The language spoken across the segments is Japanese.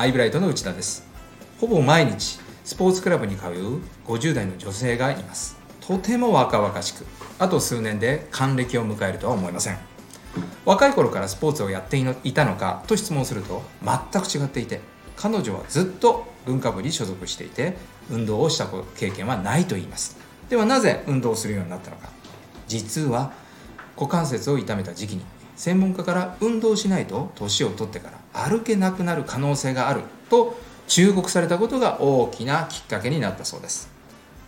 アイブライトの内田です。ほぼ毎日スポーツクラブに通う50代の女性がいます。とても若々しくあと数年で還暦を迎えるとは思いません。若い頃からスポーツをやっていたのかと質問すると全く違っていて彼女はずっと文化部に所属していて運動をした経験はないと言います。ではなぜ運動をするようになったのか。実は股関節を痛めた時期に専門家から運動しないと年を取ってから歩けなくなる可能性があると忠告されたことが大きなきっかけになったそうです。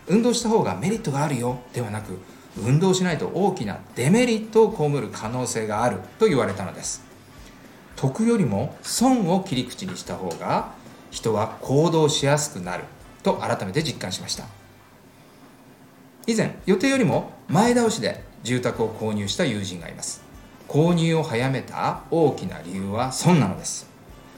運動した方がメリットがあるよ。ではなく運動しないと大きなデメリットを被る可能性があると言われたのです。得よりも損を切り口にした方が人は行動しやすくなると改めて実感しました。以前予定よりも前倒しで住宅を購入した友人がいます。購入を早めた大きな理由は損なのです。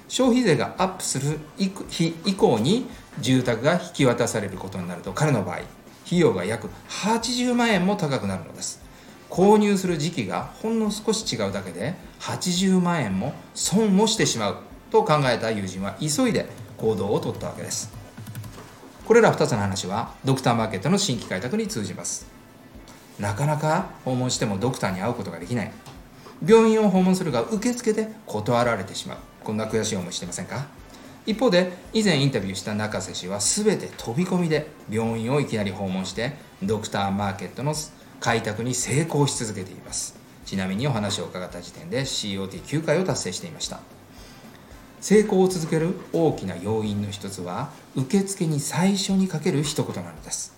消費税がアップする日以降に住宅が引き渡されることになると彼の場合費用が約80万円も高くなるのです。購入する時期がほんの少し違うだけで80万円も損をしてしまうと考えた友人は急いで行動をとったわけです。これら2つの話はドクターマーケットの新規開拓に通じます。なかなか訪問してもドクターに会うことができない。病院を訪問するが受付で断られてしまう。こんな悔しい思いしてませんか？一方で以前インタビューした中瀬氏は全て飛び込みで病院をいきなり訪問してドクターマーケットの開拓に成功し続けています。ちなみにお話を伺った時点で COT9 回を達成していました。成功を続ける大きな要因の一つは受付に最初にかける一言なのです。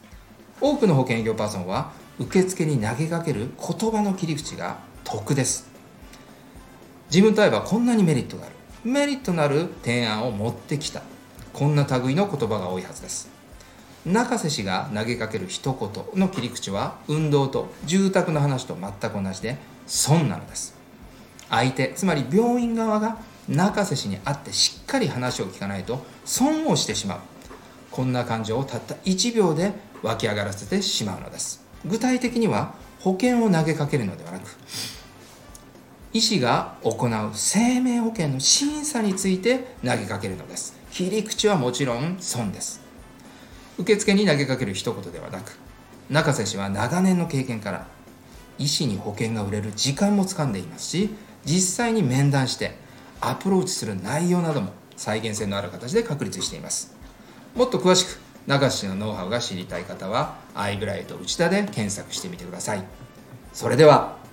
多くの保険営業パーソンは受付に投げかける言葉の切り口が得です。自分と会えばこんなにメリットがある。メリットのある提案を持ってきた。こんな類の言葉が多いはずです。中瀬氏が投げかける一言の切り口は運動と住宅の話と全く同じで損なのです。相手つまり病院側が中瀬氏に会ってしっかり話を聞かないと損をしてしまう。こんな感情をたった1秒で湧き上がらせてしまうのです。具体的には保険を投げかけるのではなく医師が行う生命保険の審査について投げかけるのです。切り口はもちろん損です。受付に投げかける一言ではなく中瀬氏は長年の経験から医師に保険が売れる時間もつかんでいますし実際に面談してアプローチする内容なども再現性のある形で確立しています。もっと詳しく中瀬氏のノウハウが知りたい方はアイブライト内田で検索してみてください。それでは